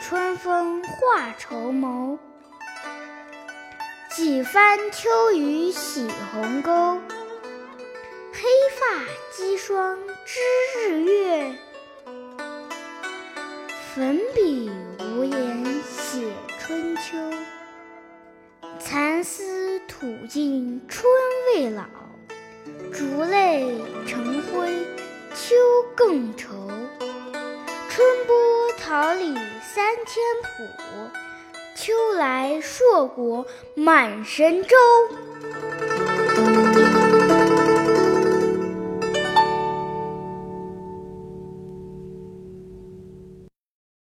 春风化绸缪，几番秋雨洗鸿沟，黑发积霜知日月。粉笔无言写春秋，蚕丝吐尽春未老，竹泪成灰秋更愁。春不。桃李三千圃，秋来硕果满神州。